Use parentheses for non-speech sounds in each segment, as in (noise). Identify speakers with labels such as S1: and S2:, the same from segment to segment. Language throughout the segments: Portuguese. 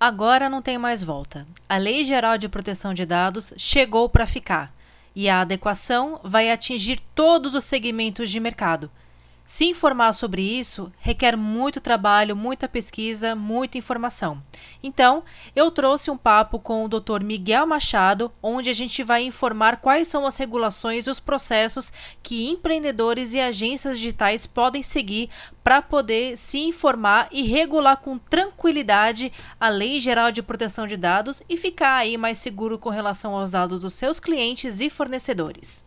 S1: Agora não tem mais volta. A Lei Geral de Proteção de Dados chegou para ficar e a adequação vai atingir todos os segmentos de mercado. Se informar sobre isso requer muito trabalho, muita pesquisa, muita informação. Então, eu trouxe um papo com o Dr. Miguel Machado, onde a gente vai informar quais são as regulações e os processos que empreendedores e agências digitais podem seguir para poder se informar e regular com tranquilidade a Lei Geral de Proteção de Dados e ficar aí mais seguro com relação aos dados dos seus clientes e fornecedores.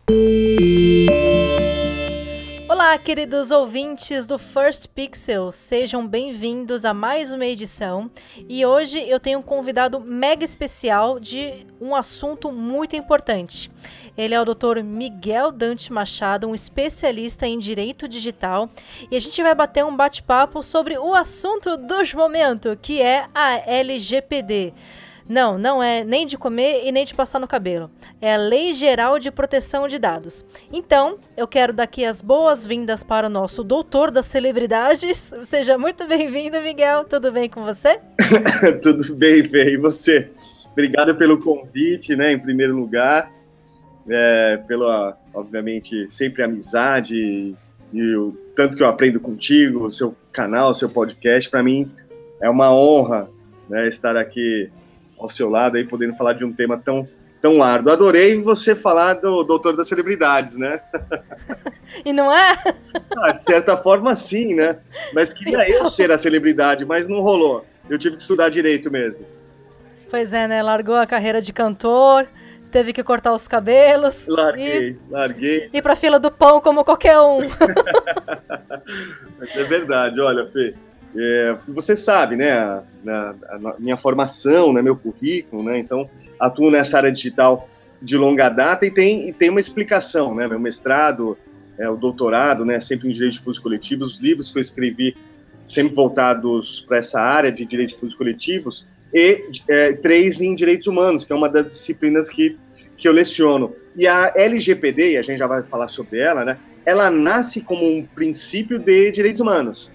S1: Olá, queridos ouvintes do First Pixel, sejam bem-vindos a mais uma edição. E hoje eu tenho um convidado mega especial de um assunto muito importante. Ele é o Dr. Miguel Dante Machado, um especialista em direito digital, e a gente vai bater um bate-papo sobre o assunto do momento, que é a LGPD. Não, não é nem de comer e nem de passar no cabelo. É a Lei Geral de Proteção de Dados. Então, eu quero dar aqui as boas-vindas para o nosso doutor das celebridades. (laughs) Seja muito bem-vindo, Miguel. Tudo bem com você? (laughs)
S2: Tudo bem, Fê. E você? Obrigado pelo convite, né, em primeiro lugar. É, pela, obviamente, sempre amizade e, o tanto que eu aprendo contigo, o seu canal, o seu podcast. Para mim é uma honra né, estar aqui ao seu lado aí, podendo falar de um tema tão, tão árduo. Adorei você falar do Doutor das Celebridades, né? (laughs)
S1: E não é?
S2: Ah, de certa forma, sim, né? Mas queria então... eu ser a celebridade, mas não rolou. Eu tive que estudar direito mesmo.
S1: Pois é, né? Largou a carreira de cantor, teve que cortar os cabelos.
S2: Larguei, e... larguei.
S1: Ir pra fila do pão como qualquer um. (laughs)
S2: é verdade, olha, Fê. É, você sabe, né, a, a, a, minha formação, né, meu currículo, né, então atuo nessa área digital de longa data e tem, e tem uma explicação, né, meu mestrado, é, o doutorado, né, sempre em direito de fusos coletivos, os livros que eu escrevi sempre voltados para essa área de direito de fusos coletivos e é, três em direitos humanos, que é uma das disciplinas que, que eu leciono. E a LGPD, e a gente já vai falar sobre ela, né, ela nasce como um princípio de direitos humanos.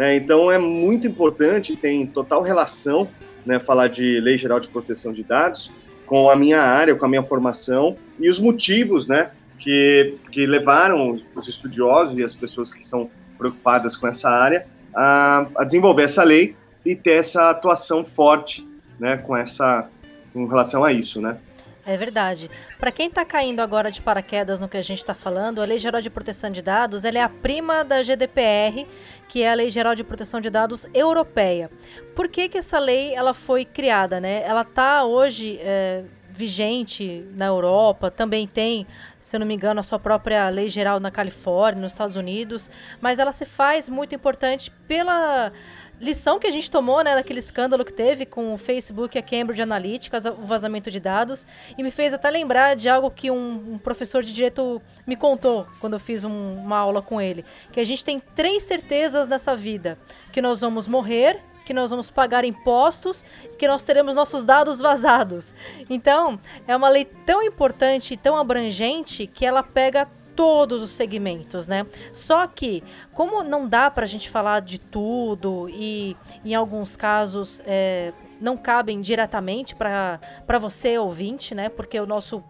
S2: Né? Então é muito importante, tem total relação, né, falar de Lei Geral de Proteção de Dados com a minha área, com a minha formação e os motivos, né, que, que levaram os estudiosos e as pessoas que são preocupadas com essa área a, a desenvolver essa lei e ter essa atuação forte, né, com essa, com relação a isso, né.
S1: É verdade. Para quem está caindo agora de paraquedas no que a gente está falando, a Lei Geral de Proteção de Dados é a prima da GDPR, que é a Lei Geral de Proteção de Dados Europeia. Por que, que essa lei ela foi criada? Né? Ela está hoje é, vigente na Europa, também tem, se eu não me engano, a sua própria lei geral na Califórnia, nos Estados Unidos, mas ela se faz muito importante pela lição que a gente tomou, né, daquele escândalo que teve com o Facebook e a Cambridge Analytica, o vazamento de dados, e me fez até lembrar de algo que um, um professor de direito me contou quando eu fiz um, uma aula com ele, que a gente tem três certezas nessa vida, que nós vamos morrer, que nós vamos pagar impostos e que nós teremos nossos dados vazados. Então, é uma lei tão importante e tão abrangente que ela pega todos os segmentos, né? Só que, como não dá para a gente falar de tudo e, em alguns casos, é, não cabem diretamente para você, ouvinte, né? Porque o nosso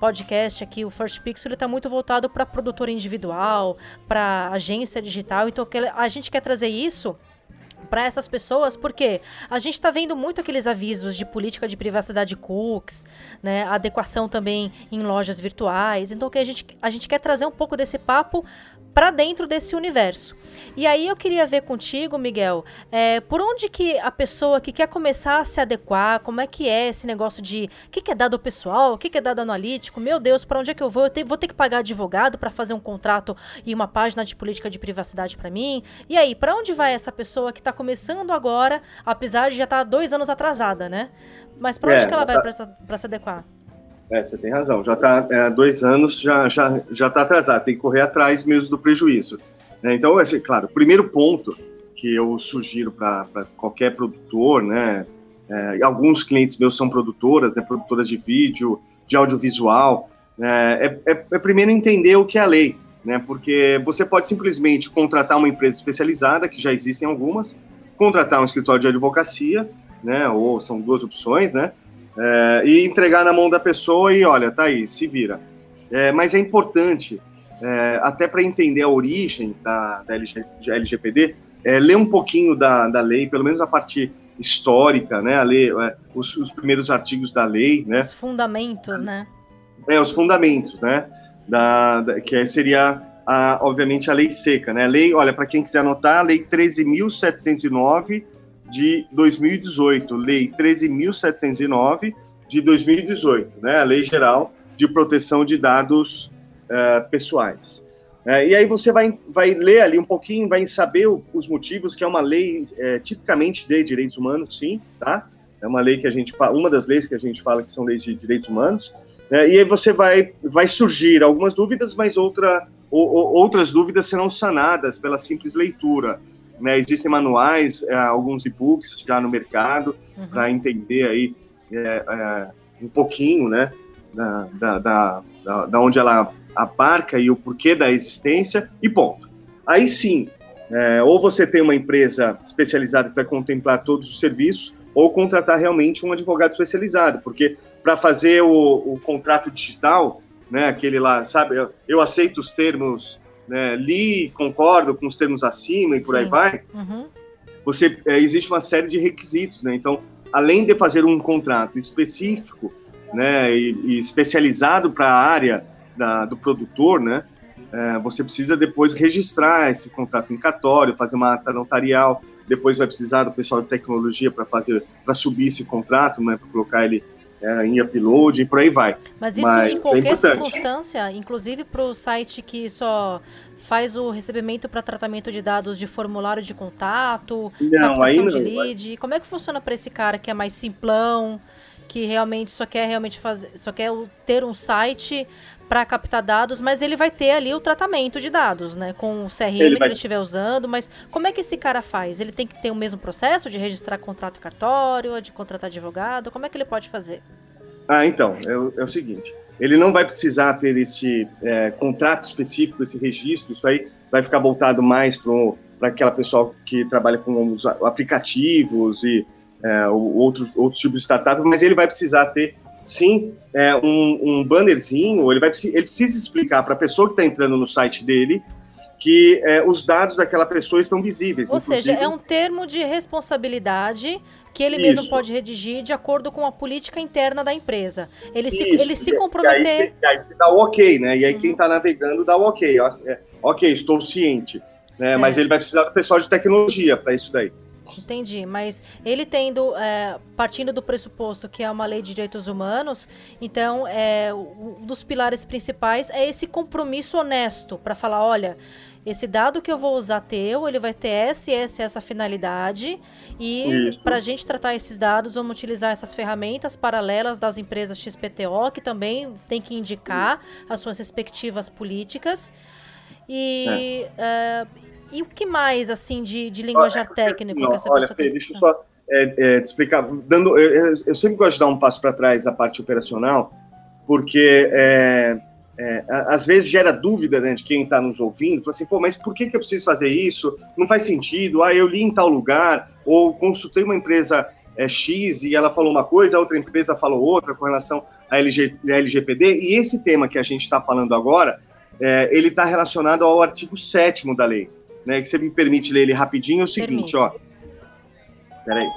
S1: podcast aqui, o First Pixel, está muito voltado para produtor individual, para agência digital. Então, a gente quer trazer isso para essas pessoas, porque a gente está vendo muito aqueles avisos de política de privacidade cookies, né, adequação também em lojas virtuais. Então, que a gente, a gente quer trazer um pouco desse papo para dentro desse universo. E aí eu queria ver contigo, Miguel, é, por onde que a pessoa que quer começar a se adequar, como é que é esse negócio de o que, que é dado pessoal, o que, que é dado analítico, meu Deus, para onde é que eu vou? Eu te, vou ter que pagar advogado para fazer um contrato e uma página de política de privacidade para mim? E aí, para onde vai essa pessoa que está começando agora, apesar de já estar tá dois anos atrasada, né? Mas para onde é, que ela vai tá... para se adequar?
S2: É, você tem razão. Já está é, dois anos, já já já está atrasado. Tem que correr atrás mesmo do prejuízo. É, então, assim, claro, o primeiro ponto que eu sugiro para qualquer produtor, né? É, alguns clientes meus são produtoras, né? Produtoras de vídeo, de audiovisual. Né, é, é, é primeiro entender o que é a lei, né? Porque você pode simplesmente contratar uma empresa especializada, que já existem algumas, contratar um escritório de advocacia né? Ou são duas opções, né? É, e entregar na mão da pessoa e olha, tá aí, se vira. É, mas é importante, é, até para entender a origem da, da LG, LGPD, é, ler um pouquinho da, da lei, pelo menos a parte histórica, né? A lei, é, os, os, primeiros artigos da lei, né?
S1: Os fundamentos, né?
S2: É, os fundamentos, né? Da, da que seria, a, obviamente, a lei seca, né? A lei, olha, para quem quiser anotar, a lei 13.709 de 2018, lei 13.709 de 2018, né? A lei geral de proteção de dados uh, pessoais. É, e aí você vai, vai ler ali um pouquinho, vai saber os motivos, que é uma lei é, tipicamente de direitos humanos, sim, tá? É uma lei que a gente fala, uma das leis que a gente fala que são leis de direitos humanos. É, e aí você vai, vai surgir algumas dúvidas, mas outra, ou, ou, outras dúvidas serão sanadas pela simples leitura. Né? Existem manuais, é, alguns e-books já no mercado uhum. para entender aí é, é, um pouquinho, né, da, da, da, da onde ela a marca e o porquê da existência e ponto. Aí sim, é, ou você tem uma empresa especializada que vai contemplar todos os serviços, ou contratar realmente um advogado especializado, porque para fazer o, o, contrato digital, né, aquele lá, sabe, eu, eu aceito os termos, né, li, concordo com os termos acima e por sim. aí vai, uhum. você é, existe uma série de requisitos, né, então, além de fazer um contrato específico, né, e, e especializado para a área da, do produtor, né? É, você precisa depois registrar esse contrato em cartório, fazer uma ata notarial, depois vai precisar do pessoal de tecnologia para fazer, para subir esse contrato, né? Para colocar ele é, em upload e por aí vai.
S1: Mas isso Mas em é qualquer é circunstância, inclusive para o site que só faz o recebimento para tratamento de dados de formulário de contato, não, aí não, de lead. Como é que funciona para esse cara que é mais simplão? Que realmente só quer realmente fazer, só quer ter um site para captar dados, mas ele vai ter ali o tratamento de dados, né? Com o CRM ele que vai... ele estiver usando, mas como é que esse cara faz? Ele tem que ter o mesmo processo de registrar contrato cartório, de contratar advogado? Como é que ele pode fazer?
S2: Ah, então, é o, é o seguinte, ele não vai precisar ter este é, contrato específico, esse registro, isso aí vai ficar voltado mais para aquela pessoa que trabalha com os aplicativos e é, outros, outros tipos de startup, mas ele vai precisar ter sim é, um, um bannerzinho, ele, vai, ele precisa explicar para a pessoa que está entrando no site dele que é, os dados daquela pessoa estão visíveis.
S1: Ou seja, é um termo de responsabilidade que ele Isso. mesmo pode redigir de acordo com a política interna da empresa. Ele Isso. se, ele se comprometer. E
S2: aí, você, dá o ok, né? E aí uhum. quem está navegando dá o ok. É, ok, estou ciente. Né? Mas ele vai precisar do pessoal de tecnologia para isso daí.
S1: Entendi, mas ele tendo, é, partindo do pressuposto que é uma lei de direitos humanos, então é, um dos pilares principais é esse compromisso honesto para falar, olha, esse dado que eu vou usar teu, ele vai ter essa e essa, essa finalidade e para a gente tratar esses dados, vamos utilizar essas ferramentas paralelas das empresas XPTO, que também tem que indicar as suas respectivas políticas. E, é. uh, e o que mais, assim, de, de linguajar técnico assim, que essa
S2: olha, Fê, deixa eu só é, é, te explicar. Dando, eu, eu, sempre gosto de dar um passo para trás da parte operacional, porque é, é, às vezes gera dúvida né, de quem está nos ouvindo, fala assim, pô, mas por que, que eu preciso fazer isso? Não faz sentido, ah, eu li em tal lugar, ou consultei uma empresa é, X e ela falou uma coisa, a outra empresa falou outra com relação à LG, LGPD, e esse tema que a gente está falando agora, é, ele está relacionado ao artigo 7 da lei né, que você me permite ler ele rapidinho, é o seguinte, ó. Peraí.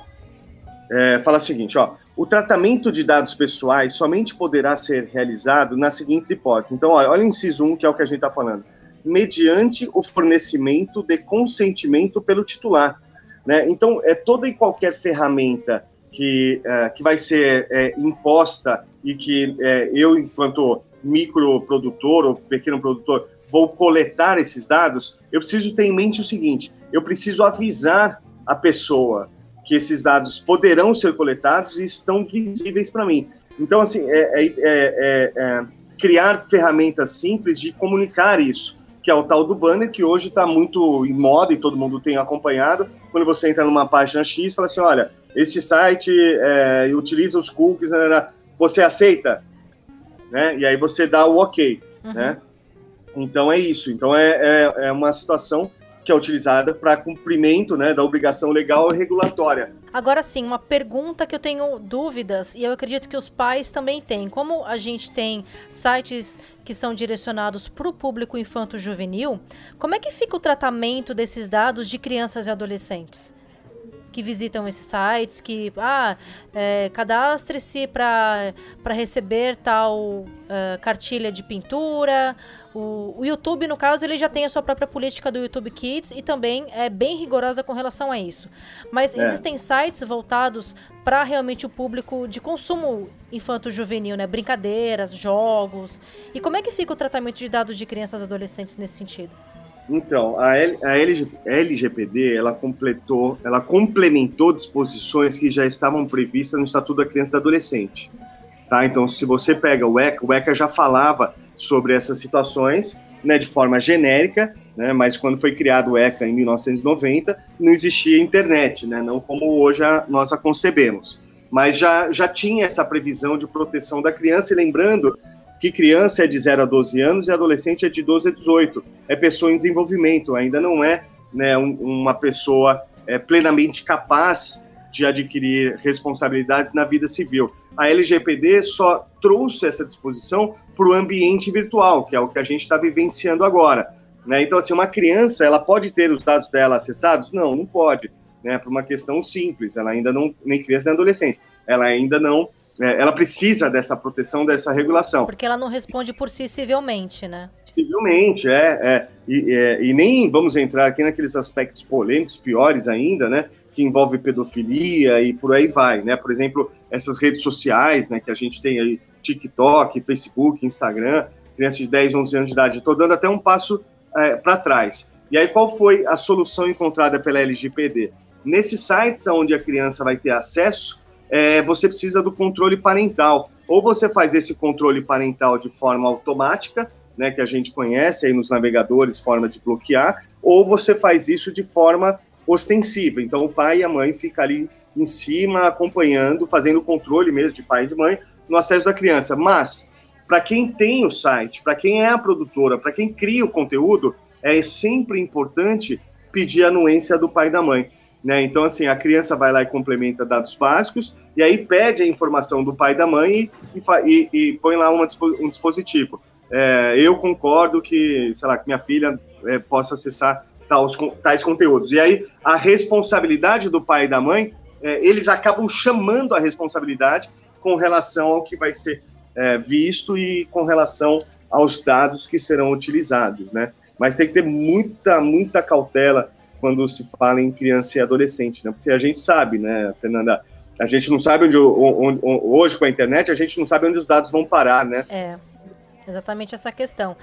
S2: É, fala o seguinte, ó. O tratamento de dados pessoais somente poderá ser realizado nas seguintes hipóteses. Então, olha, olha o inciso 1, que é o que a gente está falando. Mediante o fornecimento de consentimento pelo titular. Né? Então, é toda e qualquer ferramenta que, é, que vai ser é, imposta e que é, eu, enquanto microprodutor ou pequeno produtor, vou coletar esses dados, eu preciso ter em mente o seguinte: eu preciso avisar a pessoa que esses dados poderão ser coletados e estão visíveis para mim. Então, assim, é, é, é, é, criar ferramentas simples de comunicar isso, que é o tal do banner, que hoje está muito em moda e todo mundo tem acompanhado. Quando você entra numa página X, fala assim: olha, este site é, utiliza os cookies, né, né, né, você aceita? Né? E aí você dá o ok, uhum. né? Então é isso. Então é, é, é uma situação que é utilizada para cumprimento né, da obrigação legal e regulatória.
S1: Agora sim, uma pergunta que eu tenho dúvidas e eu acredito que os pais também têm. Como a gente tem sites que são direcionados para o público infanto-juvenil, como é que fica o tratamento desses dados de crianças e adolescentes? que visitam esses sites, que ah, é, cadastre-se para receber tal uh, cartilha de pintura. O, o, YouTube, no caso, ele já tem a sua própria política do YouTube Kids e também é bem rigorosa com relação a isso. Mas é. existem sites voltados para realmente o público de consumo infanto-juvenil, né? Brincadeiras, jogos. E como é que fica o tratamento de dados de crianças e adolescentes nesse sentido?
S2: Então, a, L, a, LG, LGPD, ela completou, ela complementou disposições que já estavam previstas no Estatuto da Criança e do Adolescente. Tá? Então, se você pega o ECA, o ECA já falava sobre essas situações, né, de forma genérica, né, mas quando foi criado o ECA em 1990, não existia internet, né, não como hoje a, nós a concebemos. Mas já, já tinha essa previsão de proteção da criança, e lembrando que criança é de 0 a 12 anos e adolescente é de 12 a 18. É pessoa em desenvolvimento, ainda não é né, um, uma pessoa é, plenamente capaz de adquirir responsabilidades na vida civil. A LGPD só trouxe essa disposição para o ambiente virtual, que é o que a gente está vivenciando agora. Né? Então, assim, uma criança, ela pode ter os dados dela acessados? Não, não pode. Né? Por uma questão simples, ela ainda não, nem criança nem adolescente, ela ainda não é, ela precisa dessa proteção, dessa regulação.
S1: Porque ela não responde por si civilmente, né?
S2: Civilmente, é. é e, é, e nem vamos entrar aqui naqueles aspectos polêmicos, piores ainda, né? Que envolve pedofilia e por aí vai, né? Por exemplo, essas redes sociais, né? Que a gente tem aí, TikTok, Facebook, Instagram, crianças de 10, 11 anos de idade. Estou dando até um passo é, para trás. E aí, qual foi a solução encontrada pela LGPD? Nesses sites onde a criança vai ter acesso, é, você precisa do controle parental. Ou você faz esse controle parental de forma automática, né, que a gente conhece aí nos navegadores, forma de bloquear, ou você faz isso de forma ostensiva. Então o pai e a mãe ficam ali em cima, acompanhando, fazendo o controle mesmo de pai e de mãe no acesso da criança. Mas, para quem tem o site, para quem é a produtora, para quem cria o conteúdo, é sempre importante pedir a anuência do pai e da mãe. Né? Então, assim, a criança vai lá e complementa dados básicos, e aí pede a informação do pai e da mãe e, e, e põe lá uma, um dispositivo. É, eu concordo que, sei lá, que minha filha é, possa acessar tais, tais conteúdos. E aí, a responsabilidade do pai e da mãe, é, eles acabam chamando a responsabilidade com relação ao que vai ser é, visto e com relação aos dados que serão utilizados, né? Mas tem que ter muita, muita cautela quando se fala em criança e adolescente, né? Porque a gente sabe, né, Fernanda? A gente não sabe onde, onde, onde, hoje com a internet a gente não sabe onde os dados vão parar, né?
S1: É. Exatamente essa questão.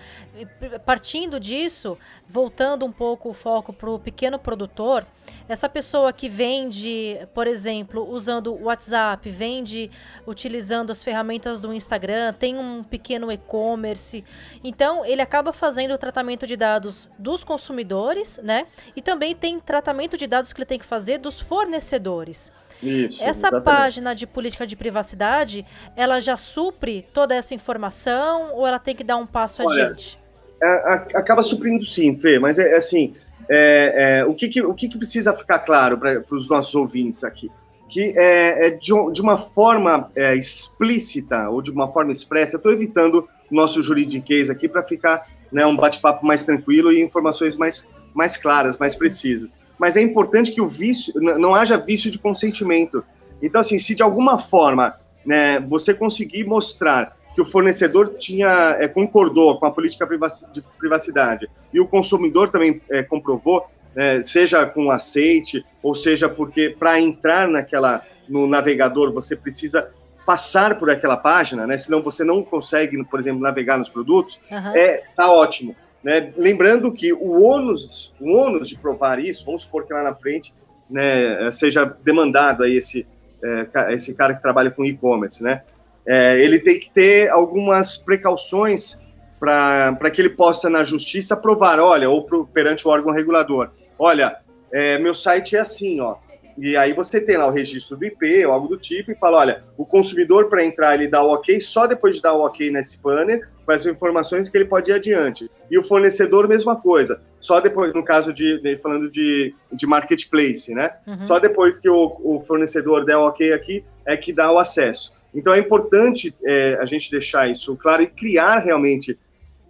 S1: Partindo disso, voltando um pouco o foco para o pequeno produtor, essa pessoa que vende, por exemplo, usando o WhatsApp, vende utilizando as ferramentas do Instagram, tem um pequeno e-commerce, então ele acaba fazendo o tratamento de dados dos consumidores, né? E também tem tratamento de dados que ele tem que fazer dos fornecedores. Isso, essa exatamente. página de política de privacidade, ela já supre toda essa informação ou ela tem que dar um passo Olha, adiante?
S2: É, acaba suprindo sim, Fê, mas é, é assim, é, é, o, que, que, o que, que, precisa ficar claro para os nossos ouvintes aqui? Que é, é de, de, uma forma é, explícita ou de uma forma expressa, estou evitando o nosso juridiquês aqui para ficar né, um bate-papo mais tranquilo e informações mais, mais claras, mais precisas mas é importante que o vício não haja vício de consentimento. Então, assim, se de alguma forma né, você conseguir mostrar que o fornecedor tinha é, concordou com a política de privacidade e o consumidor também é, comprovou, é, seja com aceite ou seja porque para entrar naquela no navegador você precisa passar por aquela página, né? Senão você não consegue, por exemplo, navegar nos produtos. Uhum. É tá ótimo. Né? Lembrando que o ônus, o ônus de provar isso, vamos supor que lá na frente né, seja demandado aí esse, é, esse cara que trabalha com e-commerce, né? É, ele tem que ter algumas precauções para que ele possa, na justiça, provar, olha, ou pro, perante o órgão regulador, olha, é, meu site é assim, ó. E aí você tem lá o registro do IP ou algo do tipo e fala, olha, o consumidor para entrar ele dá o ok, só depois de dar o ok nesse banner quais são informações que ele pode ir adiante. E o fornecedor, mesma coisa. Só depois, no caso de, de falando de, de marketplace, né? Uhum. Só depois que o, o, fornecedor der o ok aqui, é que dá o acesso. Então é importante é, a gente deixar isso claro e criar realmente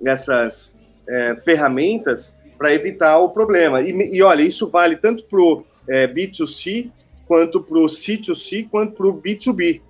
S2: essas é, ferramentas para evitar o problema. E, e, olha, isso vale tanto para o é, B2C, quanto para o C2C, quanto para o B2B.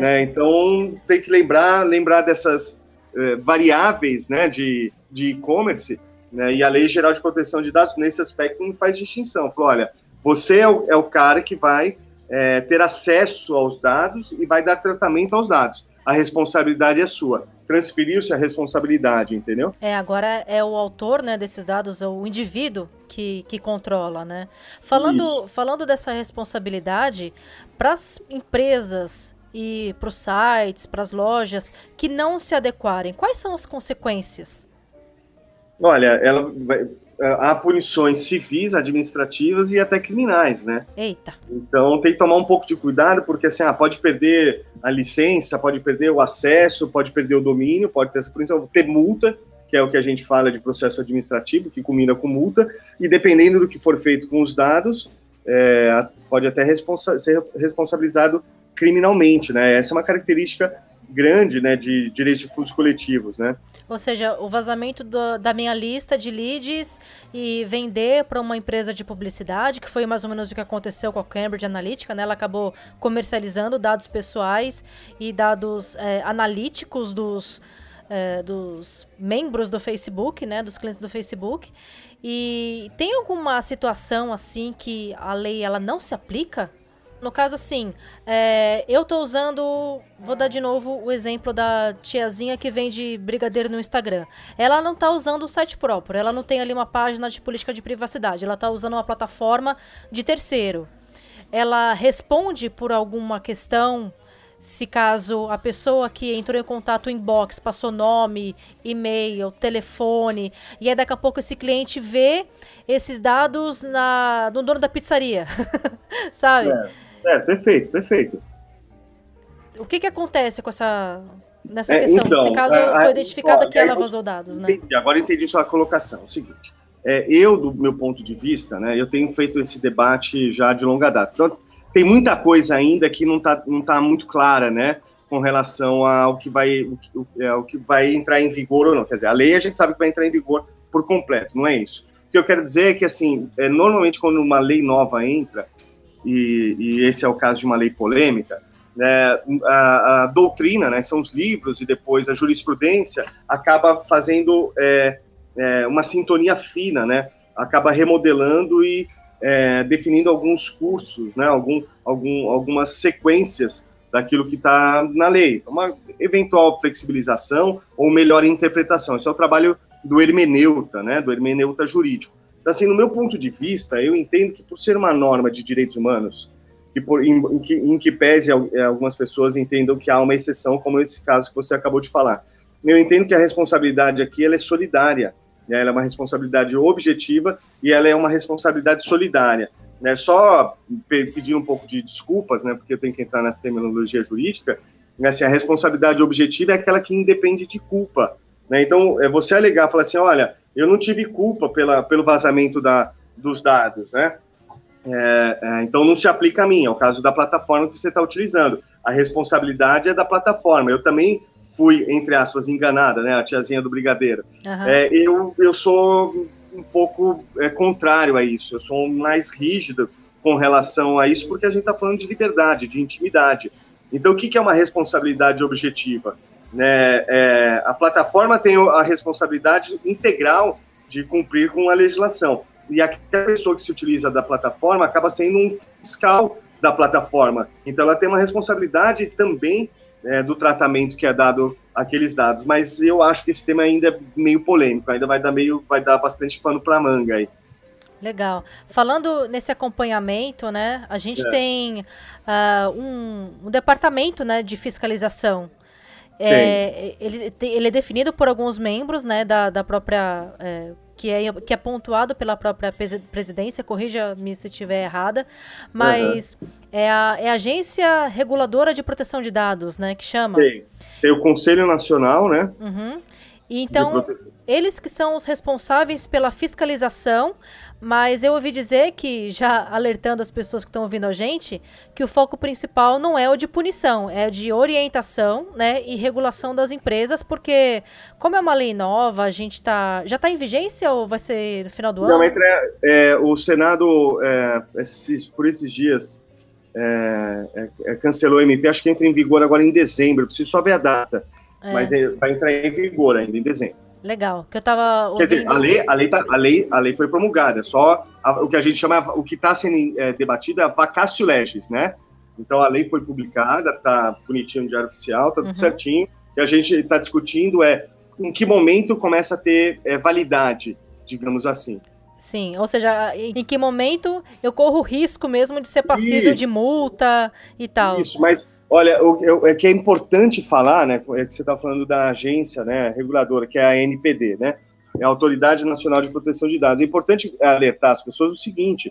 S2: Né? Então tem que lembrar, lembrar dessas é, variáveis né, de e-commerce, né, e a Lei Geral de Proteção de Dados, nesse aspecto, não faz distinção. Falou, olha, você é o, é o cara que vai é, ter acesso aos dados e vai dar tratamento aos dados. A responsabilidade é sua transferiu-se a responsabilidade, entendeu?
S1: É, agora é o autor, né, desses dados, é o indivíduo que, que controla, né? Falando, falando dessa responsabilidade, para as empresas e para os sites, para as lojas que não se adequarem, quais são as consequências?
S2: Olha, ela vai, há punições civis, administrativas e até criminais, né?
S1: Eita.
S2: Então tem que tomar um pouco de cuidado, porque assim, ah, pode perder a licença, pode perder o acesso, pode perder o domínio, pode ter essa punição, ter multa, que é o que a gente fala de processo administrativo, que culmina com multa, e dependendo do que for feito com os dados, é, pode até responsa ser responsabilizado criminalmente, né? Essa é uma característica grande, né, de direitos difusos coletivos, né?
S1: Ou seja, o vazamento do, da minha lista de leads e vender para uma empresa de publicidade, que foi mais ou menos o que aconteceu com a Cambridge Analytica, né? Ela acabou comercializando dados pessoais e dados é, analíticos dos, é, dos membros do Facebook, né? Dos clientes do Facebook. E tem alguma situação assim que a lei ela não se aplica no caso, assim, é, eu tô usando. Vou dar de novo o exemplo da tiazinha que vende brigadeiro no Instagram. Ela não tá usando o site próprio, ela não tem ali uma página de política de privacidade, ela tá usando uma plataforma de terceiro. Ela responde por alguma questão se caso a pessoa que entrou em contato inbox passou nome, e-mail, telefone, e aí daqui a pouco esse cliente vê esses dados na, no dono da pizzaria, (laughs) sabe?
S2: É. É, perfeito, perfeito.
S1: O que que acontece com essa nessa é, questão? Então, Nesse caso, a, foi identificado que ela vazou dados, né?
S2: Entendi, agora entendi sua colocação. É o seguinte, é, eu, do meu ponto de vista, né, eu tenho feito esse debate já de longa data. Então, tem muita coisa ainda que não está não tá muito clara, né, com relação ao que vai o, o, é, o que vai entrar em vigor ou não. Quer dizer, a lei a gente sabe que vai entrar em vigor por completo, não é isso. O que eu quero dizer é que, assim, é, normalmente quando uma lei nova entra, e, e esse é o caso de uma lei polêmica, né, a, a, doutrina, né, são os livros e depois a jurisprudência acaba fazendo é, é, uma sintonia fina, né, acaba remodelando e é, definindo alguns cursos, né, algum, algum, algumas sequências daquilo que está na lei, uma eventual flexibilização ou melhor interpretação. Isso é o trabalho do hermeneuta, né, do hermeneuta jurídico. Então, assim, no meu ponto de vista, eu entendo que por ser uma norma de direitos humanos, que por, em, em, que, em que pese é, algumas pessoas entendam que há uma exceção, como esse caso que você acabou de falar. Eu entendo que a responsabilidade aqui ela é solidária, né? ela é uma responsabilidade objetiva e ela é uma responsabilidade solidária. Né? Só pedir um pouco de desculpas, né? porque eu tenho que entrar nessa terminologia jurídica, né? assim, a responsabilidade objetiva é aquela que independe de culpa. Né? Então, é você alegar, falar assim, olha, eu não tive culpa pela, pelo vazamento da, dos dados, né? É, é, então não se aplica a mim, é o caso da plataforma que você está utilizando. A responsabilidade é da plataforma. Eu também fui, entre aspas, enganada, né? A tiazinha do brigadeiro. Uhum. É, eu, eu sou um pouco é, contrário a isso. Eu sou mais rígido com relação a isso, porque a gente está falando de liberdade, de intimidade. Então, o que, que é uma responsabilidade objetiva? Né, é, a plataforma tem a responsabilidade integral de cumprir com a legislação. E a pessoa que se utiliza da plataforma acaba sendo um fiscal da plataforma. Então, ela tem uma responsabilidade também é, do tratamento que é dado àqueles dados. Mas eu acho que esse tema ainda é meio polêmico, ainda vai dar meio, vai dar bastante pano para manga aí.
S1: Legal. Falando nesse acompanhamento, né? A gente é. tem uh, um, um, departamento, né, de fiscalização é, ele, ele é definido por alguns membros né, da, da própria é, que é, que é pontuado pela própria presidência, corrija-me se estiver errada, mas uhum. é, a, é a Agência Reguladora de Proteção de Dados, né, que chama.
S2: Tem, tem o Conselho Nacional, né?
S1: Uhum. Então, eles que são os responsáveis pela fiscalização, mas eu ouvi dizer que, já alertando as pessoas que estão ouvindo a gente, que o foco principal não é o de punição, é de orientação né, e regulação das empresas, porque, como é uma lei nova, a gente tá. Já está em vigência ou vai ser no final do
S2: não,
S1: ano?
S2: Não, é, o Senado, é, esses, por esses dias, é, é, é, cancelou o MP, acho que entra em vigor agora em dezembro, preciso só ver a data. É. Mas vai entrar em vigor ainda em dezembro.
S1: Legal, que eu tava
S2: ouvindo... Quer dizer, a lei, a lei, tá, a lei, a lei foi promulgada, só a, o que a gente chama, o que está sendo é, debatido é a vacatio legis, né? Então a lei foi publicada, tá bonitinho no Diário Oficial, tá tudo uhum. certinho, e a gente está discutindo é em que momento começa a ter é, validade, digamos assim.
S1: Sim, ou seja, em que momento eu corro o risco mesmo de ser passível Isso. de multa e tal.
S2: Isso, mas Olha, o, é que é importante falar, né? É que você está falando da agência, né, reguladora, que é a NPD, né? É a Autoridade Nacional de Proteção de Dados. É importante alertar as pessoas o seguinte: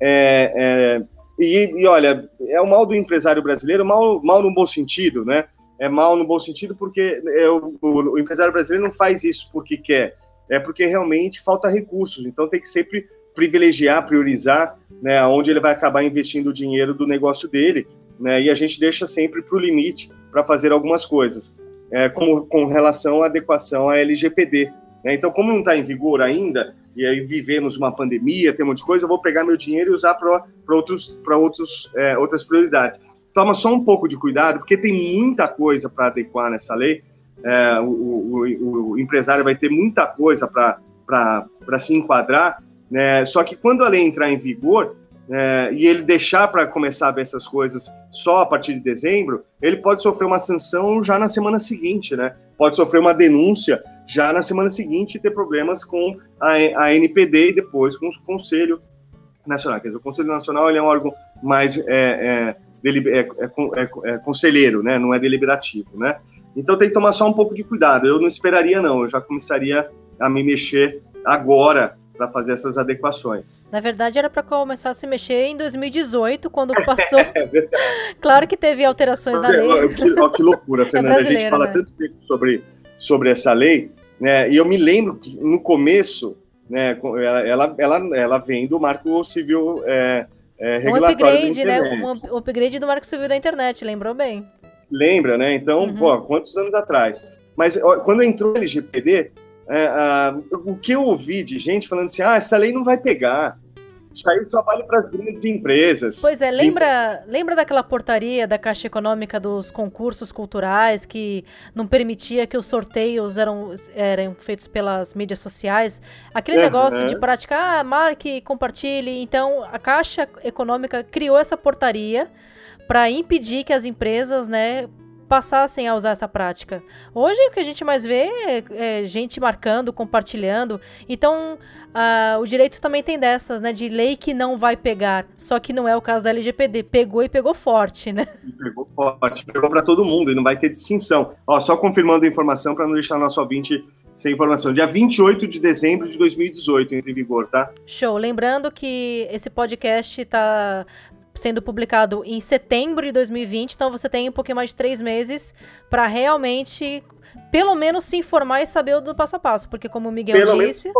S2: é, é, e, e, olha, é o mal do empresário brasileiro, mal, mal no bom sentido, né? É mal no bom sentido porque é, o, o, empresário brasileiro não faz isso porque quer, é porque realmente falta recursos. Então tem que sempre privilegiar, priorizar, né, onde ele vai acabar investindo o dinheiro do negócio dele né? E a gente deixa sempre para o limite para fazer algumas coisas, é, como com relação à adequação à LGPD. Né? Então, como não está em vigor ainda, e aí vivemos uma pandemia, tem um monte de coisa, eu vou pegar meu dinheiro e usar para outros, outros, é, outras prioridades. Toma só um pouco de cuidado, porque tem muita coisa para adequar nessa lei. É, o, o, o, empresário vai ter muita coisa para se enquadrar, né? só que quando a lei entrar em vigor, é, e ele deixar para começar a ver essas coisas só a partir de dezembro, ele pode sofrer uma sanção já na semana seguinte, né? Pode sofrer uma denúncia já na semana seguinte e ter problemas com a, a NPD e depois com o Conselho Nacional. Quer dizer, o Conselho Nacional ele é um órgão mais é, é, é, é, é conselheiro, né? Não é deliberativo, né? Então tem que tomar só um pouco de cuidado. Eu não esperaria, não. Eu já começaria a me mexer agora para fazer essas adequações.
S1: Na verdade, era para começar a se mexer em 2018, quando (laughs) passou. é claro que teve alterações na lei.
S2: Olha que, que loucura, (laughs) é Fernanda. a gente fala né? tanto tempo sobre, sobre essa lei, né? E eu me lembro que no começo, né, ela, ela, ela vem do Marco Civil é, é,
S1: um upgrade, né? Um upgrade do Marco Civil da internet, lembrou bem?
S2: Lembra, né? Então, uhum. pô, quantos anos atrás? Mas ó, quando entrou o LGPD, é, uh, o que eu ouvi de gente falando assim, ah, essa lei não vai pegar. Isso aí só vale para as grandes empresas.
S1: Pois é, lembra, lembra daquela portaria da Caixa Econômica dos concursos culturais que não permitia que os sorteios eram, eram feitos pelas mídias sociais? Aquele negócio de praticar, ah, marque, compartilhe. Então, a Caixa Econômica criou essa portaria para impedir que as empresas, né, passassem a usar essa prática. Hoje o que a gente mais vê é, é gente marcando, compartilhando. Então uh, o direito também tem dessas, né? De lei que não vai pegar. Só que não é o caso da LGPD. Pegou e pegou forte, né?
S2: Pegou forte, pegou para todo mundo e não vai ter distinção. Ó, só confirmando a informação para não deixar nosso ouvinte sem informação. Dia 28 de dezembro de 2018 entre em vigor, tá?
S1: Show. Lembrando que esse podcast está sendo publicado em setembro de 2020, então você tem um pouquinho mais de três meses para realmente, pelo menos, se informar e saber do passo a passo, porque como o Miguel pelo disse...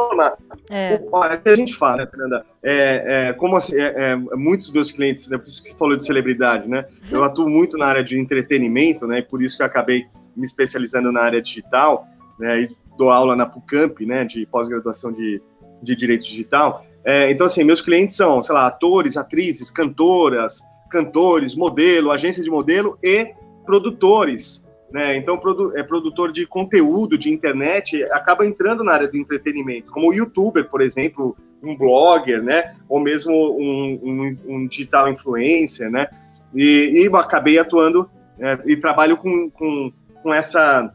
S2: É. é que a gente fala, né, Fernanda? É, é, como assim, é, é, muitos dos meus clientes, né, por isso que falou de celebridade, né? Eu atuo muito na área de entretenimento, né? Por isso que eu acabei me especializando na área digital, né? E dou aula na PUCamp, né? De pós-graduação de, de Direito Digital. É, então, assim, meus clientes são, sei lá, atores, atrizes, cantoras, cantores, modelo, agência de modelo e produtores. Né? Então, produ é produtor de conteúdo de internet acaba entrando na área do entretenimento, como o youtuber, por exemplo, um blogger, né? Ou mesmo um, um, um digital influencer, né? E, e acabei atuando é, e trabalho com, com, com essa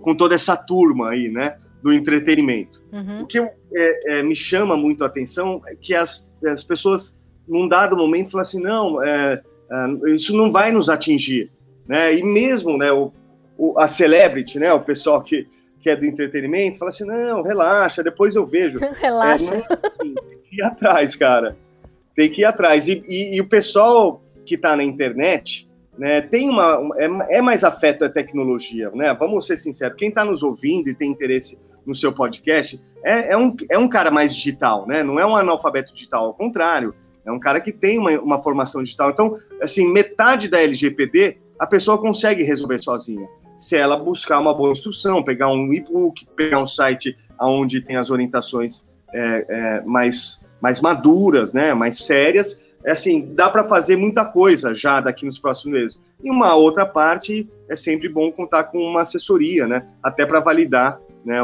S2: com toda essa turma aí, né? Do entretenimento. Uhum. O que é, é, me chama muito a atenção é que as, as pessoas, num dado momento, falam assim, não, é, é, isso não vai nos atingir, né? E mesmo, né, o, o, a celebrity, né, o pessoal que que é do entretenimento, fala assim, não, relaxa, depois eu vejo. (laughs)
S1: relaxa.
S2: É, não, assim, tem que ir atrás, cara. Tem que ir atrás. E, e, e o pessoal que está na internet, né, tem uma, é, é, mais afeto à tecnologia, né? Vamos ser sinceros, quem está nos ouvindo e tem interesse no seu podcast é, é, um, é um cara mais digital, né? Não é um analfabeto digital, ao contrário, é um cara que tem uma, uma formação digital. Então, assim, metade da LGPD a pessoa consegue resolver sozinha se ela buscar uma boa instrução, pegar um e-book, pegar um site onde tem as orientações é, é, mais, mais maduras, né, mais sérias. É assim, dá para fazer muita coisa já daqui nos próximos meses. E uma outra parte é sempre bom contar com uma assessoria, né, até para validar né,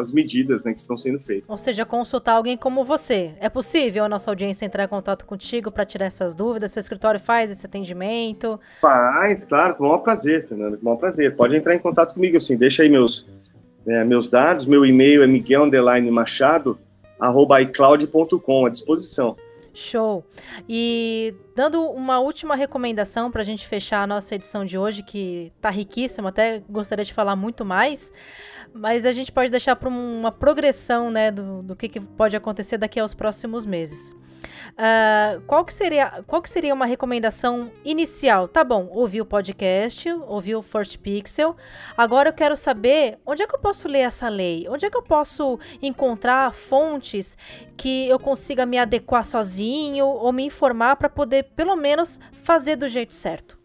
S2: as medidas né, que estão sendo feitas.
S1: Ou seja, consultar alguém como você. É possível a nossa audiência entrar em contato contigo para tirar essas dúvidas? Seu escritório faz esse atendimento?
S2: Faz, claro, com o maior prazer, Fernando, com o maior prazer. Pode entrar em contato comigo, assim, deixa aí meus, é, meus dados, meu e-mail é miguel machado, arroba icloud.com, à disposição.
S1: Show. E dando uma última recomendação para a gente fechar a nossa edição de hoje, que está riquíssima, até gostaria de falar muito mais, mas a gente pode deixar para uma progressão né, do, do que, que, pode acontecer daqui aos próximos meses. Uh, qual, que seria, qual que seria uma recomendação inicial? Tá bom, ouvi o podcast, ouvi o First Pixel. Agora eu quero saber onde é que eu posso ler essa lei? Onde é que eu posso encontrar fontes que eu consiga me adequar sozinho ou me informar para poder, pelo menos, fazer do jeito certo?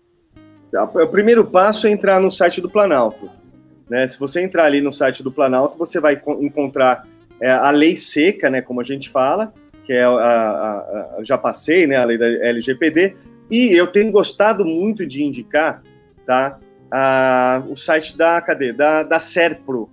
S2: O primeiro passo é entrar no site do Planalto. Né? Se você entrar ali no site do Planalto, você vai encontrar é, a lei seca, né, como a gente fala, que é a, a, a, já passei, né, a lei da LGPD, e eu tenho gostado muito de indicar, tá, o site da, cadê, da, da Serpro.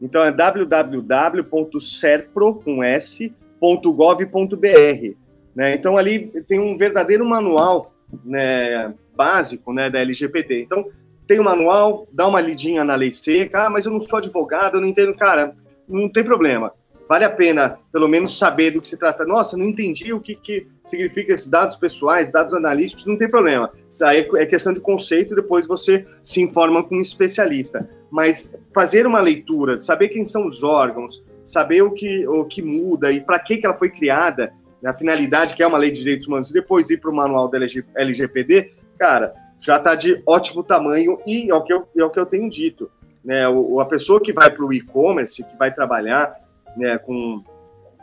S2: Então é www.serpro.gov.br, né? Então ali tem um verdadeiro manual, né, básico, né, da LGPD. Então tem o manual, dá uma lidinha na lei seca, ah, mas eu não sou advogado, eu não entendo. Cara, não tem problema. Vale a pena, pelo menos, saber do que se trata. Nossa, não entendi o que, que significa esses dados pessoais, dados analíticos, não tem problema. Isso aí é questão de conceito, depois você se informa com um especialista. Mas fazer uma leitura, saber quem são os órgãos, saber o que, o que muda e para que, que ela foi criada, a finalidade que é uma lei de direitos humanos, e depois ir para o manual da LGPD, cara, já está de ótimo tamanho e é o que eu, é o que eu tenho dito. Né? O, a pessoa que vai para o e-commerce, que vai trabalhar né, com,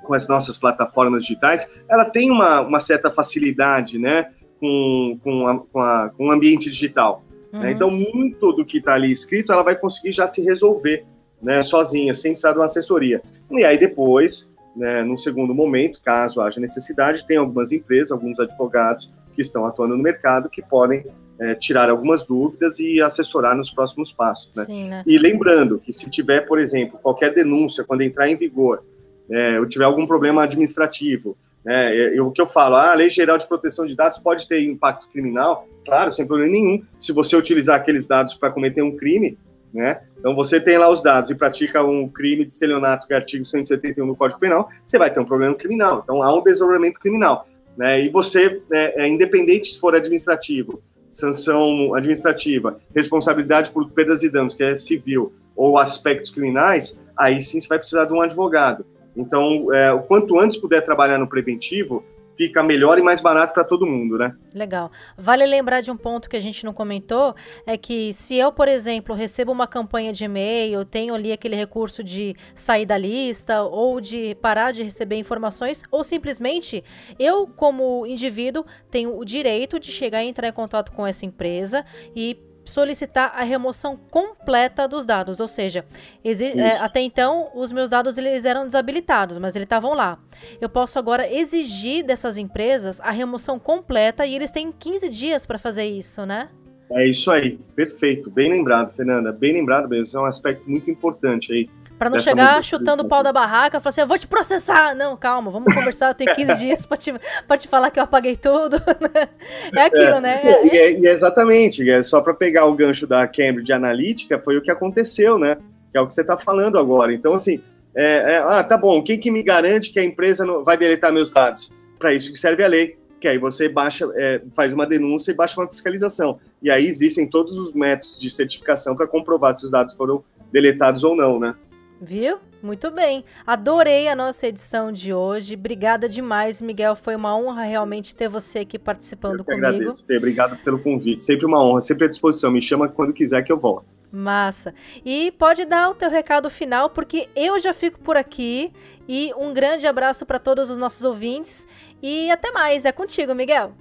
S2: com as nossas plataformas digitais, ela tem uma, uma certa facilidade né, com, com, a, com, a, com o ambiente digital. Né? Uhum. Né? Então, muito do que está ali escrito, ela vai conseguir já se resolver né, sozinha, sem precisar de uma assessoria. E aí, depois, né, no segundo momento, caso haja necessidade, tem algumas empresas, alguns advogados que estão atuando no mercado que podem é, tirar algumas dúvidas e assessorar nos próximos passos. Né? Sim, né? E lembrando que se tiver, por exemplo, qualquer denúncia quando entrar em vigor, é, ou tiver algum problema administrativo, né, eu, o que eu falo, ah, a Lei Geral de Proteção de Dados pode ter impacto criminal, claro, sem problema nenhum, se você utilizar aqueles dados para cometer um crime, né? Então você tem lá os dados e pratica um crime de estelionato, que é artigo 171 do Código Penal, você vai ter um problema criminal. Então há um desdobramento criminal. Né? E você, é, é, independente se for administrativo, sanção administrativa, responsabilidade por perdas e danos, que é civil, ou aspectos criminais, aí sim você vai precisar de um advogado. Então, é, o quanto antes puder trabalhar no preventivo, fica melhor e mais barato para todo mundo, né?
S1: Legal. Vale lembrar de um ponto que a gente não comentou, é que se eu, por exemplo, recebo uma campanha de e-mail, tenho ali aquele recurso de sair da lista ou de parar de receber informações, ou simplesmente eu, como indivíduo, tenho o direito de chegar e entrar em contato com essa empresa e solicitar a remoção completa dos dados, ou seja, é, até então os meus dados eles eram desabilitados, mas eles estavam lá. Eu posso agora exigir dessas empresas a remoção completa e eles têm 15 dias para fazer isso, né?
S2: É isso aí, perfeito, bem lembrado, Fernanda, bem lembrado mesmo, é um aspecto muito importante aí
S1: Pra não chegar chutando o pau da barraca, falar assim, eu vou te processar. Não, calma, vamos conversar, eu tenho (laughs) 15 dias pra te, pra te falar que eu apaguei tudo. (laughs) é aquilo,
S2: é,
S1: né?
S2: É, é, é exatamente, é só para pegar o gancho da Cambridge Analytica, foi o que aconteceu, né? Que é o que você está falando agora. Então, assim, é, é, ah, tá bom, quem que me garante que a empresa não vai deletar meus dados? Para isso que serve a lei. Que aí você baixa, é, faz uma denúncia e baixa uma fiscalização. E aí existem todos os métodos de certificação para comprovar se os dados foram deletados ou não, né?
S1: Viu? Muito bem. Adorei a nossa edição de hoje. Obrigada demais, Miguel. Foi uma honra realmente ter você aqui participando eu comigo.
S2: Agradeço, Fê. Obrigado pelo convite. Sempre uma honra, sempre à disposição. Me chama quando quiser que eu volto.
S1: Massa. E pode dar o teu recado final, porque eu já fico por aqui. E um grande abraço para todos os nossos ouvintes. E até mais. É contigo, Miguel.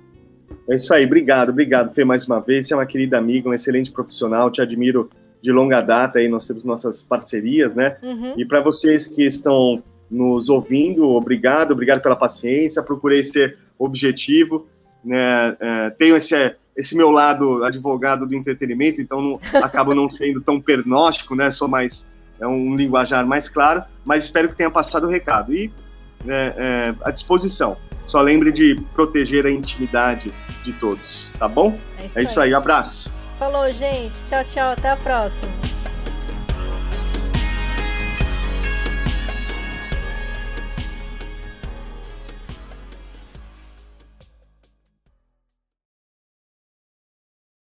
S2: É isso aí. Obrigado, obrigado, Fê, mais uma vez. Você é uma querida amiga, um excelente profissional. Te admiro de longa data aí, nós temos nossas parcerias, né? Uhum. E para vocês que estão nos ouvindo, obrigado, obrigado pela paciência, procurei ser objetivo, né? É, tenho esse, esse meu lado advogado do entretenimento, então não, (laughs) acabo não sendo tão pernóstico, né? Sou mais, é um linguajar mais claro, mas espero que tenha passado o recado. E é, é, à disposição. Só lembre de proteger a intimidade de todos, tá bom? É isso, é isso aí. aí, abraço.
S1: Falou, gente. Tchau, tchau. Até a próxima.